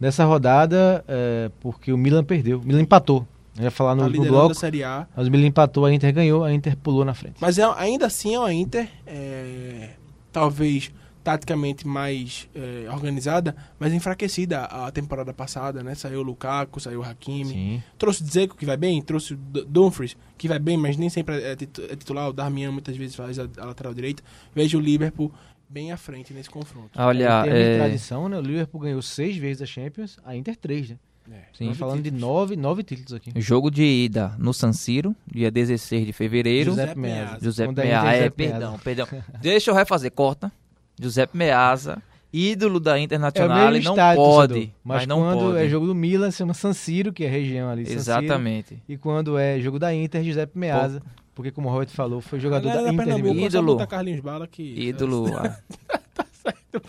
nessa rodada é, porque o Milan perdeu. O Milan empatou. Eu ia falar no, Tá bloco. a Série A. Mas o Milan empatou, a Inter ganhou, a Inter pulou na frente. Mas é, ainda assim é uma Inter, é, talvez taticamente mais é, organizada, mas enfraquecida a temporada passada, né? Saiu o Lukaku, saiu o Hakimi. Sim. Trouxe o Dzeko, que vai bem, trouxe o Dumfries, que vai bem, mas nem sempre é titu- é titular. O Darmian muitas vezes faz a, a lateral direita. Vejo o Liverpool bem à frente nesse confronto. Olha, em termos de é, tradição, né? O Liverpool ganhou seis vezes a Champions, a Inter três, né? É, sim. Estamos falando de nove, nove títulos aqui. jogo de ida no San Siro, dia 16 de fevereiro. José Giuseppe Meazza. Giuseppe Quando a Inter, Meazza, é, perdão, perdão. Deixa eu refazer, corta. Giuseppe Meazza, ídolo da É Internacional, mesmo não estádio, pode, torcedor. mas, Mas, não quando pode. é jogo do Milan, se chama San Siro, que é a região ali. San Siro. Exatamente. E quando é jogo da Inter, Giuseppe Meazza. Porque, como o Robert falou, foi jogador da da Inter Ídolo. Carlinhos Bala que... Ídolo. ah.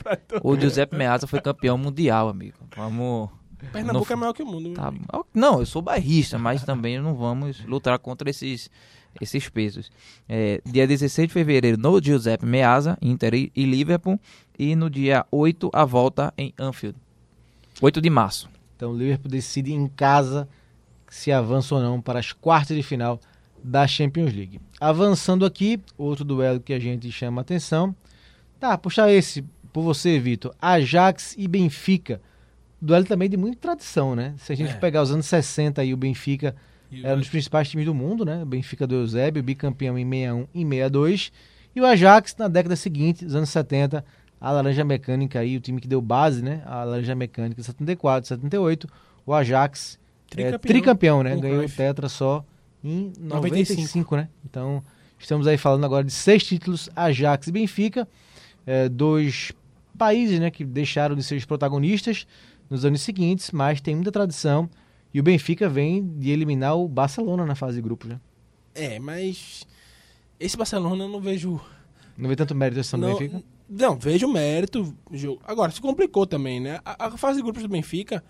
pra todo o Giuseppe Meazza foi campeão mundial, amigo. Vamos. Pernambuco Não- é maior que o mundo. Tá, não, eu sou bairrista, mas também não vamos lutar contra esses, esses pesos. É, dia 16 de fevereiro no Giuseppe Meazza, Inter e e Liverpool. E no dia 8, a volta em Anfield. 8 de março. Então o Liverpool decide em casa se avança ou não para as quartas de final da Champions League. Avançando aqui, outro duelo que a gente chama atenção. Tá, puxa esse por você, Vitor. Ajax e Benfica. Duelo também de muita tradição, né? Se a gente É. pegar os anos 60 e o Benfica E era um dos principais times do mundo, né? O Benfica do Eusébio, bicampeão em 61 e 62. E o Ajax na década seguinte, os anos 70, a Laranja Mecânica aí, o time que deu base, né? A Laranja Mecânica 74, 78. O Ajax é, Tricampeão. tricampeão, né? Ganhou o. Tetra só em 95. 95, né? Então, estamos aí falando agora de seis títulos, Ajax e Benfica. É, dois países, né? Que deixaram de ser os protagonistas nos anos seguintes, mas tem muita tradição. E o Benfica vem de eliminar o Barcelona na fase de grupos, né? É, mas esse Barcelona eu não vejo. Não vê tanto mérito esse do Benfica? não, vejo mérito. Agora, se complicou também, né? A, a fase de grupos do Benfica,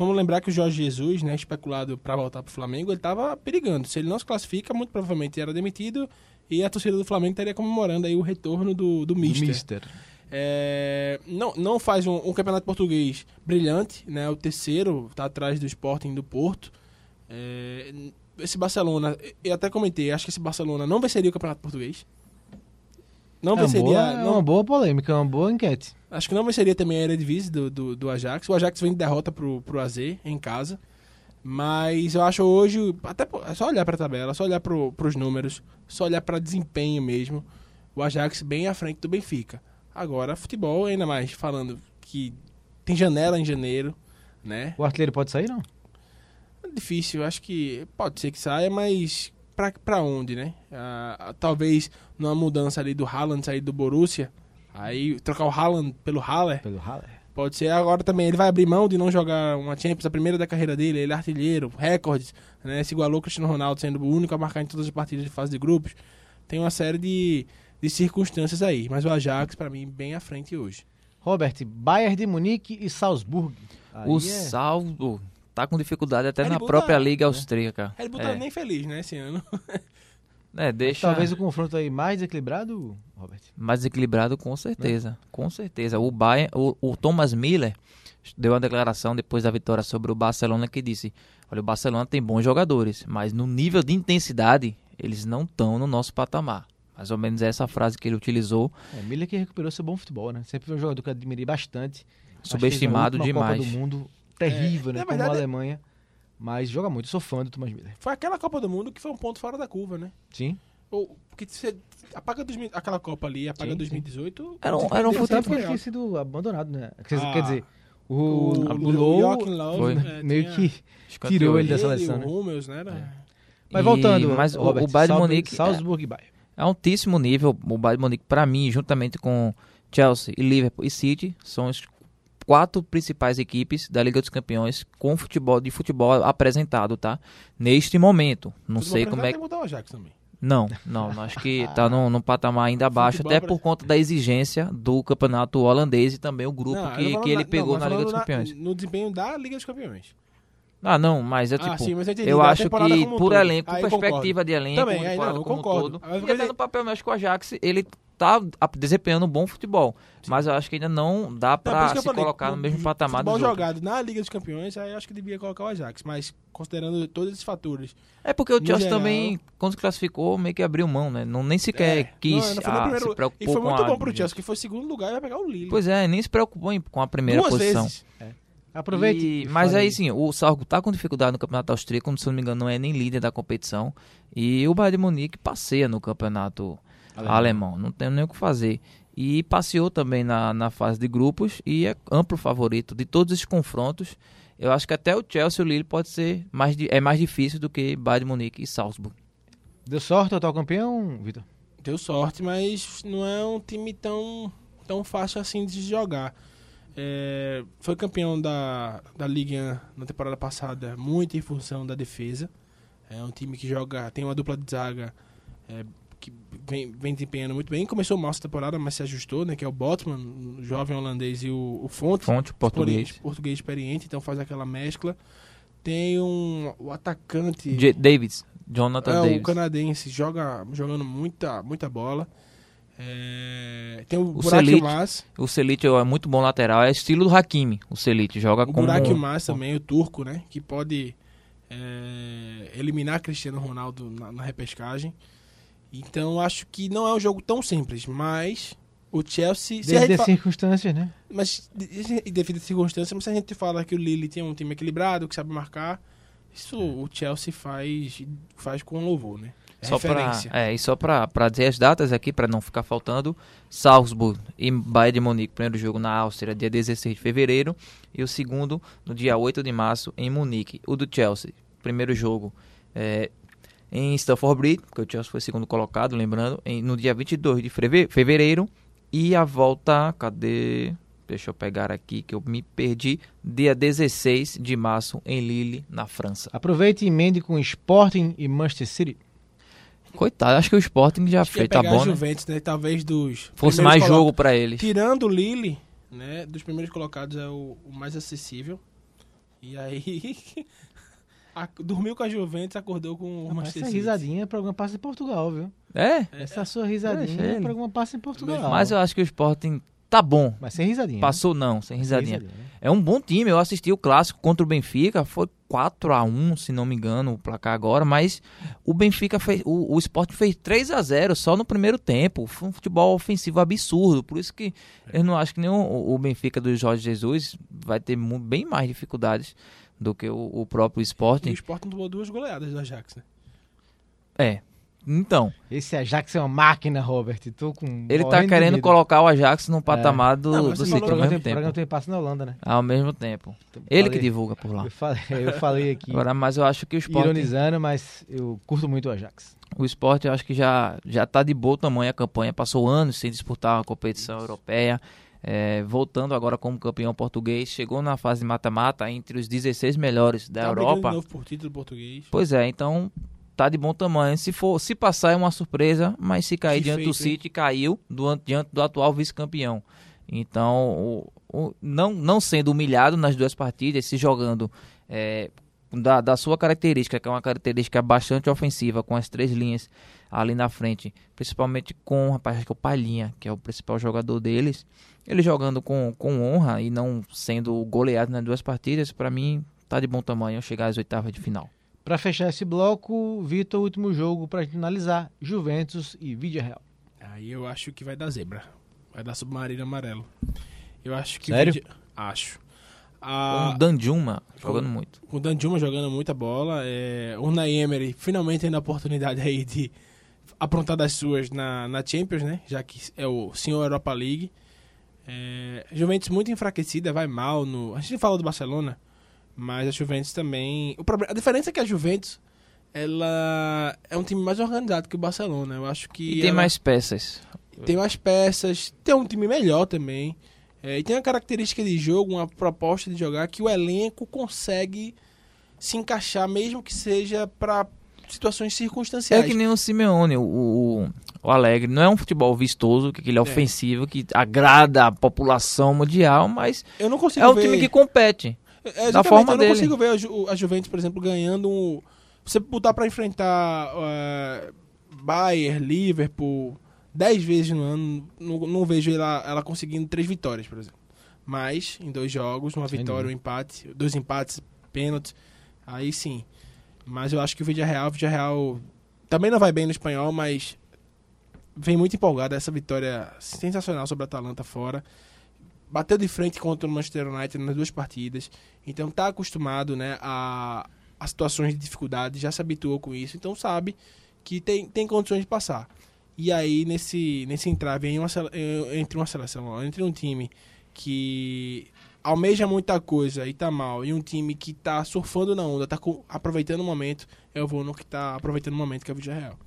vamos lembrar que o Jorge Jesus, né, especulado para voltar pro Flamengo, ele tava perigando. Se ele não se classifica, muito provavelmente era demitido e a torcida do Flamengo estaria comemorando aí o retorno do, do Mister. Mister. É, não, não faz um, um campeonato português brilhante, né? O terceiro tá atrás do Sporting do Porto. É, esse Barcelona, eu até comentei, acho que esse Barcelona não venceria o campeonato português. Não É uma, venceria. boa, é não- uma boa polêmica, é uma boa enquete. Acho que não venceria também a Eredivisie do, do, do Ajax. O Ajax vem de derrota pro, pro AZ em casa. Mas eu acho hoje, até é só olhar pra tabela, só olhar pro, pros números, só olhar pra desempenho mesmo. O Ajax bem à frente do Benfica. Agora, futebol, ainda mais falando que tem janela em janeiro, né? O artilheiro pode sair, não? É difícil, acho que pode ser que saia, mas pra, pra onde, né? Ah, talvez numa mudança ali do Haaland sair do Borussia, aí trocar o Haaland pelo Haller, Pelo Haller. pode ser agora também. Ele vai abrir mão de não jogar uma Champions, a primeira da carreira dele, ele é artilheiro, recordes, né? Se igualou o Cristiano Ronaldo, sendo o único a marcar em todas as partidas de fase de grupos. Tem uma série de, de circunstâncias aí, mas o Ajax, pra mim, bem à frente hoje. Robert, Bayern de Munique e Salzburg. Aí O é- saldo tá com dificuldade até Red na Bull própria tá- Liga Austríaca. Red Bull é, tá nem feliz, né, esse ano. é, deixa Talvez o confronto aí mais desequilibrado, Robert. mais equilibrado com certeza. Com certeza. O, Bayern, o, o Thomas Miller deu uma declaração depois da vitória sobre o Barcelona que disse: Olha, o Barcelona tem bons jogadores, mas no nível de intensidade, eles não estão no nosso patamar. Mais ou menos essa frase que ele utilizou. É, Miller que recuperou seu bom futebol, né? Sempre foi um jogador que eu admirei bastante. Subestimado demais. Copa do Mundo terrível, É, né? na Como verdade- a Alemanha. Mas joga muito. Eu sou fã do Thomas Miller. Foi aquela Copa do Mundo que foi um ponto fora da curva, né? Sim. Ou, porque você apaga 2000 aquela Copa ali, apaga Sim, sim. 2018. Era um- era um tempo que tinha sido abandonado, né? Quer, dizer- Ah. quer dizer, o, O, o, o Low Joachim Löw, foi. é, meio que tirou ele da seleção, né? Hummels, né? Era- Mas E- voltando, mas o- Robert, o Bayern de Salzburg- Munique é- Salzburg e Bayern. É altíssimo nível. O Bayern de Munique, para mim, juntamente com Chelsea e Liverpool e City, são as quatro principais equipes da Liga dos Campeões com futebol de futebol apresentado, tá? Neste momento. Não Futebol sei como é que mudar o Ajax também. Não, não, acho que tá num, num patamar ainda abaixo, Futebol até por conta da exigência do campeonato holandês e também o grupo Não, que, que ele na- pegou não, na Liga dos Campeões. No desempenho da Liga dos Campeões. Ah, não, mas é tipo, Ah, sim, mas eu eu acho que por todo. elenco, Aí perspectiva de elenco, Também, aí não, eu como um concordo. todo, Mas e até no papel, acho que o Ajax, ele tá desempenhando um bom futebol, mas eu acho que ainda não dá que eu se falei, colocar no mesmo patamar outros. jogado na Liga dos Campeões, aí eu acho que devia colocar o Ajax. Mas considerando todos esses fatores. É porque o Chelsea também, quando se classificou, meio que abriu mão, né? Não, nem sequer É, quis não, não ah, primeiro- se preocupou E foi com muito bom pro Chelsea, que foi segundo lugar e vai pegar o Lille. Pois é, nem se preocupou com a primeira Duas posição. vezes. Aproveite. E- e mas aí sim, o Salzburg tá com dificuldade no campeonato austríaco, se não me engano, não é nem líder da competição. E o Bayern de Munique passeia no campeonato alemão, não tem nem o que fazer. E passeou também na, na fase de grupos e é amplo favorito de todos esses confrontos. Eu acho que até o Chelsea e o Lille pode ser mais, é mais difícil do que Bayern de Munique e Salzburg. Deu sorte, total campeão, Vitor? Deu sorte, mas não é um time tão, tão fácil assim de jogar. É, foi campeão da, da Liga na temporada passada, muito em função da defesa. É um time que joga, tem uma dupla de zaga é, que vem, vem desempenhando muito bem. Começou mal essa temporada, mas se ajustou, né? Que é o Botman, o jovem holandês, e o, o Fonte, Fonte, português. experiente- português experiente, então faz aquela mescla. Tem um o atacante. J- Davids, Jonathan É, o Davids. canadense joga jogando muita, muita bola. É, tem o, O. Yilmaz, O Selic é muito bom lateral, é estilo do Hakimi. O Selic joga o como Burak Yilmaz também, o turco, né? Que pode é, eliminar Cristiano Ronaldo na, na repescagem. Então acho que não é um jogo tão simples, mas o Chelsea. Se a Desde gente as fa- circunstâncias, né? mas de- de- devido às circunstâncias, mas se a gente fala que o Lille tem um time equilibrado, que sabe marcar, isso o Chelsea faz, faz com louvor, né? É Só pra, é, e só pra dizer as datas aqui, pra não ficar faltando, Salzburg e Bayern de Munique, primeiro jogo na Áustria, dia 16 de fevereiro, e o segundo no dia 8 de março em Munique. O do Chelsea, primeiro jogo é, em Stamford Bridge, porque o Chelsea foi segundo colocado, lembrando, em- no dia 22 de fevereiro, e a volta, cadê... Deixa eu pegar aqui que eu me perdi. Dia 16 de março em Lille, na França. Aproveite e emende com Sporting e Manchester City. Coitado, acho que o Sporting já Acho que ia fez, tá bom, né? Juventus, né? Talvez dos. Fosse mais colo- jogo pra eles. Tirando o Lille, né? Dos primeiros colocados é o, o mais acessível. E aí. a- dormiu com a Juventus, acordou com o Manchester essa risadinha é programa Passa em Portugal, viu? É, Essa sua risadinha é programa Passa em Portugal. mas eu acho que o Sporting tá bom. Mas sem risadinha. Passou não, sem né? risadinha. Sem né? É um bom time, eu assisti o clássico contra o Benfica, foi 4 a 1 se não me engano, o placar agora, mas o Benfica fez, o, o Sport fez 3 a 0 só no primeiro tempo. Foi um futebol ofensivo absurdo, por isso que eu não acho que nem o, o Benfica do Jorge Jesus vai ter bem mais dificuldades do que o, o próprio E o Sporting. Tomou duas goleadas do Ajax, né? É, Então, Esse Ajax é uma máquina, Robert. Tô com ele tá querendo colocar o Ajax no patamar do, Não, mas do City ao mesmo tem, o programa tempo. tem passo na Holanda, né? Ao mesmo tempo. Ele que Falei- divulga por lá. Eu falei, eu falei aqui, Agora, mas eu acho que o esporte, ironizando, mas eu curto muito o Ajax. o esporte eu acho que já, já tá de bom tamanho a campanha. Passou anos sem disputar uma competição europeia. É, voltando agora como campeão português, chegou na fase de mata-mata entre os 16 melhores da Tá Europa. de novo por título português. Pois é, então tá de bom tamanho. Se for, se passar é uma surpresa, mas se cair Que diante do feito, hein? City, caiu do, diante do atual vice-campeão. Então, o- o- não, não sendo humilhado nas duas partidas, se jogando é, da, da sua característica, que é uma característica bastante ofensiva, com as três linhas ali na frente, principalmente com rapaz, acho que é o Palhinha, que é o principal jogador deles, ele jogando com, com honra e não sendo goleado nas duas partidas, para mim tá de bom tamanho chegar às oitavas de final. Pra fechar esse bloco, Vitor, o último jogo pra gente analisar, Juventus e Vídea Real. Aí eu acho que vai dar zebra. Vai dar submarino amarelo. Eu acho que. Sério? o Vidi- Acho. Com A, o Danjuma jogando muito. com o Danjuma jogando muita bola. É, o Unai Emery finalmente tendo a oportunidade aí de aprontar das suas na, na Champions, né? Já que é o senhor Europa League. É, Juventus muito enfraquecida, vai mal no. A gente fala do Barcelona, mas a Juventus também. O problema, a diferença é que a Juventus ela é um time mais organizado que o Barcelona. Eu acho que E tem ela- mais peças. tem mais peças, tem um time melhor também. É, e tem uma característica de jogo, uma proposta de jogar que o elenco consegue se encaixar, mesmo que seja para situações É circunstanciais. que nem o Simeone, o, o, o Alegre. Não é um futebol vistoso, que aquele é ofensivo, que agrada a população mundial, mas Eu não consigo é um ver... time que compete. É, da forma eu não dele. consigo ver a, Ju- a Juventus, por exemplo, ganhando um... Você botar para enfrentar uh, Bayern, Liverpool, 10 vezes no ano, não, não vejo ela, ela conseguindo três vitórias, por exemplo. Mas, em dois jogos, uma Sem vitória, um empate, dois empates, pênalti, aí sim. Mas eu acho que o Vídeo Real, o Vídeo Real também não vai bem no espanhol, mas vem muito empolgado essa vitória sensacional sobre a Atalanta fora. Bateu de frente contra o Manchester United nas duas partidas. Então tá acostumado né, a, a situações de dificuldade, já se habituou com isso, então sabe que tem, tem condições de passar. E aí, nesse, nesse entrave em uma, entre uma seleção, entre um time que almeja muita coisa e tá mal, e um time que tá surfando na onda, tá co- aproveitando o momento, eu vou no que tá aproveitando o momento, que é o Vídeo Real.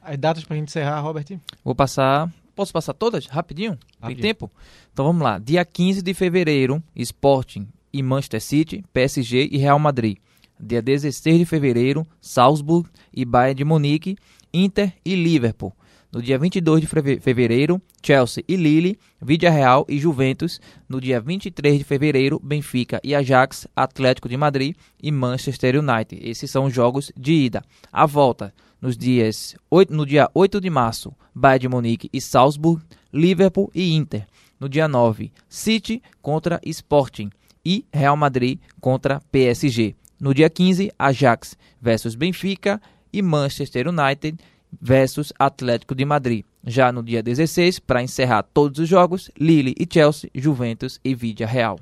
As datas pra gente encerrar, Robert? Vou passar. Posso passar todas? Rapidinho? Tem Rapidinho. tempo? Então vamos lá. Dia 15 de fevereiro, Sporting e Manchester City, PSG e Real Madrid. Dia 16 de fevereiro, Salzburg e Bayern de Munique, Inter e Liverpool. No dia 22 de feve- fevereiro, Chelsea e Lille, Vídea Real e Juventus. No dia 23 de fevereiro, Benfica e Ajax, Atlético de Madrid e Manchester United. Esses são os jogos de ida. A volta nos dias 8, no dia 8 de março, Bayern de Munique e Salzburg, Liverpool e Inter. No dia 9, City contra Sporting e Real Madrid contra PSG. No dia 15, Ajax versus Benfica e Manchester United versus Atlético de Madrid. Já no dia 16, para encerrar todos os jogos, Lille e Chelsea, Juventus e Vídea Real.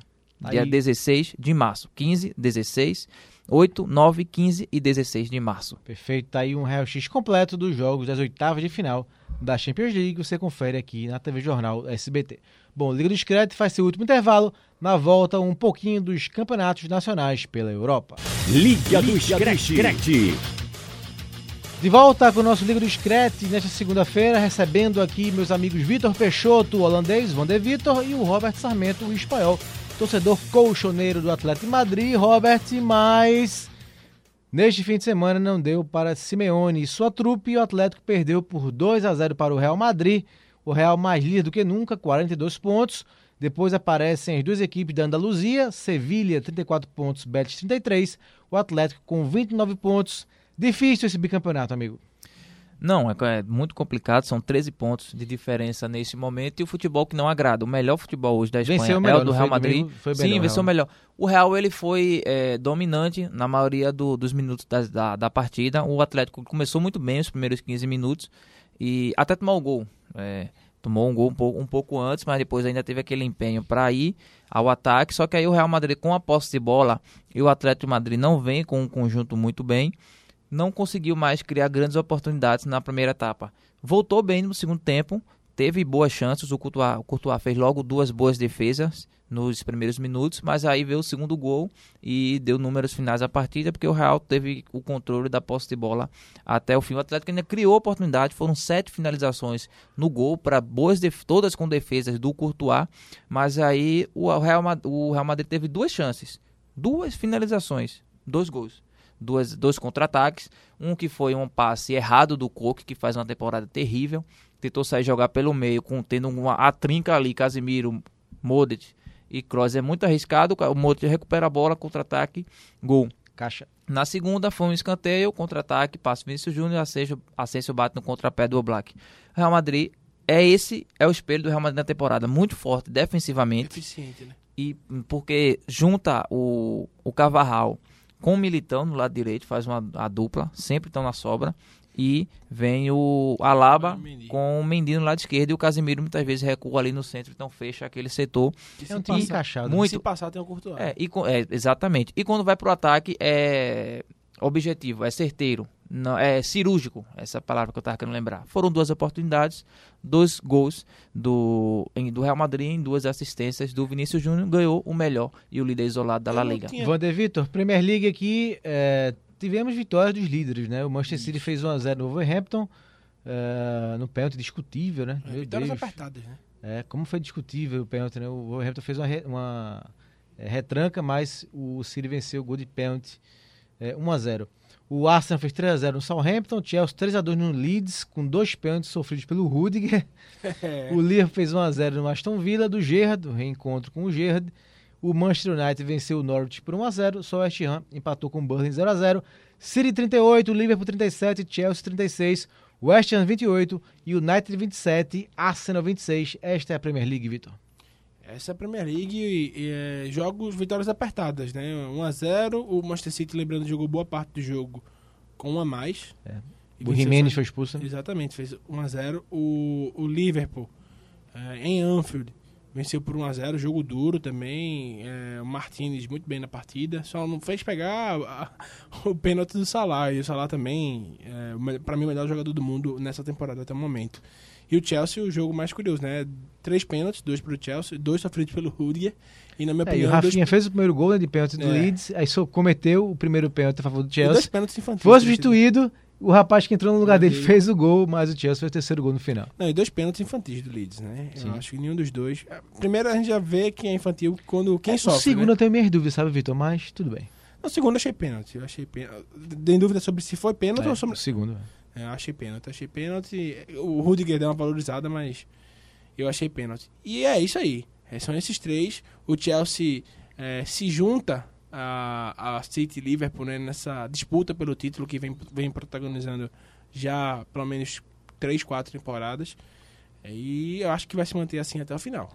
Dia Aí- 16 de março. 15, 16, 8, 9, 15 e 16 de março. Perfeito, tá aí um raio-x completo dos jogos das oitavas de final da Champions League, você confere aqui na TV Jornal SBT. Bom, Liga do Discreto faz seu último intervalo, na volta um pouquinho dos campeonatos nacionais pela Europa. Liga do Screte. De volta com o nosso Liga do Screte nesta segunda-feira, recebendo aqui meus amigos Vitor Peixoto, o holandês, Van de Vitor, e o Robert Sarmento, o espanhol, torcedor colchoneiro do Atlético Madrid. Robert, mas neste fim de semana não deu para Simeone e sua trupe e o Atlético perdeu por 2 a 0 para o Real Madrid. O Real mais líder do que nunca, 42 pontos. Depois aparecem as duas equipes da Andaluzia, Sevilha 34 pontos, Betis 33, o Atlético com 29 pontos. Difícil esse bicampeonato, amigo. Não, é, é muito complicado, são 13 pontos de diferença nesse momento e o futebol que não agrada. O melhor futebol hoje da Espanha Venceu é melhor, o do Real foi? Madrid. Foi melhor Sim, venceu o melhor. O Real ele foi é, dominante na maioria do- dos minutos das- da, da partida. O Atlético começou muito bem os primeiros 15 minutos e até tomou o gol. É, tomou um gol um pouco, um pouco antes, mas depois ainda teve aquele empenho para ir ao ataque. Só que aí o Real Madrid com a posse de bola e o Atlético de Madrid não vem com um conjunto muito bem. Não conseguiu mais criar grandes oportunidades na primeira etapa. Voltou bem no segundo tempo, teve boas chances, o Courtois, o Courtois fez logo duas boas defesas nos primeiros minutos, mas aí veio o segundo gol e deu números finais à partida, porque o Real teve o controle da posse de bola até o fim. O Atlético ainda criou oportunidade, foram sete finalizações no gol, para boas todas com defesas do Courtois, mas aí o Real, o Real Madrid teve duas chances, duas finalizações, dois gols. Duas, dois contra-ataques, um que foi um passe errado do Coque, que faz uma temporada terrível, tentou sair jogar pelo meio, com, tendo uma a trinca ali, Casimiro, Modric e Kroos é muito arriscado. O Modric recupera a bola, contra-ataque, gol. Caixa. Na segunda foi um escanteio, contra-ataque, passo Vinícius Júnior, Asensio, Asensio bate no contrapé do Oblak. Real Madrid é esse é o espelho do Real Madrid na temporada, muito forte defensivamente. Eficiente, né? E porque junta o, o Cavarral com o Militão no lado direito, faz uma a dupla, sempre estão na sobra e vem o Alaba com o Mendy no lado esquerdo e o Casemiro muitas vezes recua ali no centro, então fecha aquele setor. É um time encaixado. Muito, se passar tem um curto é, e, é, exatamente. E quando vai pro ataque é objetivo, é certeiro, não é cirúrgico, essa palavra que eu estava querendo lembrar. Foram duas oportunidades, dois gols do, em, do Real Madrid em duas assistências do Vinícius Júnior, ganhou o melhor e o líder isolado da La Liga. Tinha... Vander Vitor, Premier League aqui, é, tivemos vitórias dos líderes, né? O Manchester City fez 1x0 no Wolverhampton, uh, no pênalti discutível, né? É, vitórias apertadas, né? É, como foi discutível o pênalti, né? O Wolverhampton fez uma, uma é, retranca, mas o City venceu o gol de pênalti é, 1x0. O Arsenal fez 3x0 no Southampton, Chelsea 3x2 no Leeds, com dois pênaltis sofridos pelo Rudiger. o Liverpool fez 1x0 no Aston Villa, do Gerrard, reencontro com o Gerrard. O Manchester United venceu o Norwich por 1x0, só o West Ham empatou com o Burnley 0x0. City 38, Liverpool 37, Chelsea 36, West Ham 28, United 27, Arsenal 26. Esta é a Premier League, Vitor. Essa é a Premier League e, e é, jogos, vitórias apertadas, né? 1x0, o Manchester City, lembrando, jogou boa parte do jogo com um a mais. É. O Jimenez foi expulso. Né? Exatamente, fez 1x0. O, o Liverpool, é, em Anfield, venceu por 1x0, jogo duro também. É, o Martinez muito bem na partida, só não fez pegar a, a, o pênalti do Salah. E o Salah também, é, para mim, o melhor jogador do mundo nessa temporada até o momento. E o Chelsea, o jogo mais curioso, né? Três pênaltis, dois pro Chelsea, dois sofridos pelo Rudiger. E na minha é, opinião. O Rafinha dois... fez o primeiro gol né, de pênalti do é. Leeds, aí só cometeu o primeiro pênalti a favor do Chelsea. E dois pênaltis infantis. Foi substituído, o rapaz que entrou no lugar dele fez o gol, mas o Chelsea fez o terceiro gol no final. Não, e dois pênaltis infantis do Leeds, né? Sim. Eu acho que nenhum dos dois. Primeiro a gente já vê quem é infantil quando quem é, sofre. O segundo né? eu tenho minhas dúvidas, sabe, Vitor? Mas tudo bem. No segundo eu achei pênalti. Eu achei pênalti. Tem dúvida sobre se foi pênalti é, ou sobre. O segundo. É, eu achei pênalti. Achei pênalti. O Rudiger deu uma valorizada, mas eu achei pênalti. E é isso aí. É, são esses três. O Chelsea é, se junta a, a City e Liverpool né, nessa disputa pelo título que vem, vem protagonizando já pelo menos três, quatro temporadas. E eu acho que vai se manter assim até o final.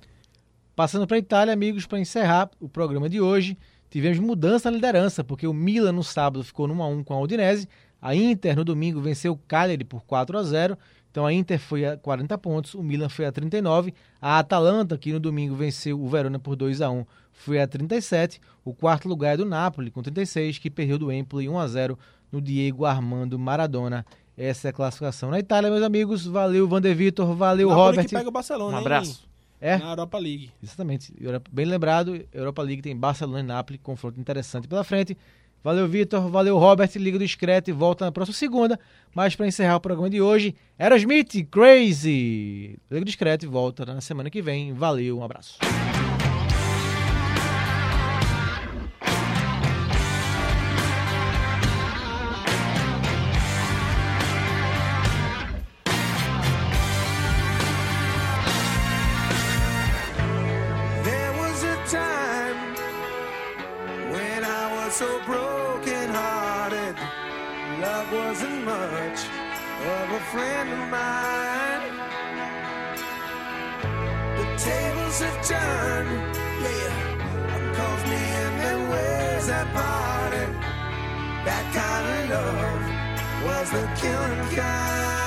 Passando para a Itália, amigos, para encerrar o programa de hoje, tivemos mudança na liderança, porque o Milan no sábado ficou no 1 a 1 com a Udinese, a Inter no domingo venceu o Cagliari por 4 a 0. Então a Inter foi a 40 pontos, o Milan foi a 39, a Atalanta que no domingo venceu o Verona por 2 a 1, foi a 37. O quarto lugar é do Napoli com 36, que perdeu do Empoli 1 a 0 no Diego Armando Maradona. Essa é a classificação na Itália, meus amigos. Valeu, Vander Vitor. Valeu, Napoli Robert. que pega o Barcelona, um abraço. Hein? É? Na Europa League. Exatamente. Bem lembrado, Europa League tem Barcelona e Napoli, confronto interessante pela frente. Valeu, Vitor. Valeu, Robert. Liga do Discreto e volta na próxima segunda. Mas para encerrar o programa de hoje, Aerosmith, Crazy. Liga do Discreto e volta na semana que vem. Valeu, um abraço. Of a friend of mine. The tables have turned, yeah. Cause me and them ways that parted. That kind of love was the killing kind.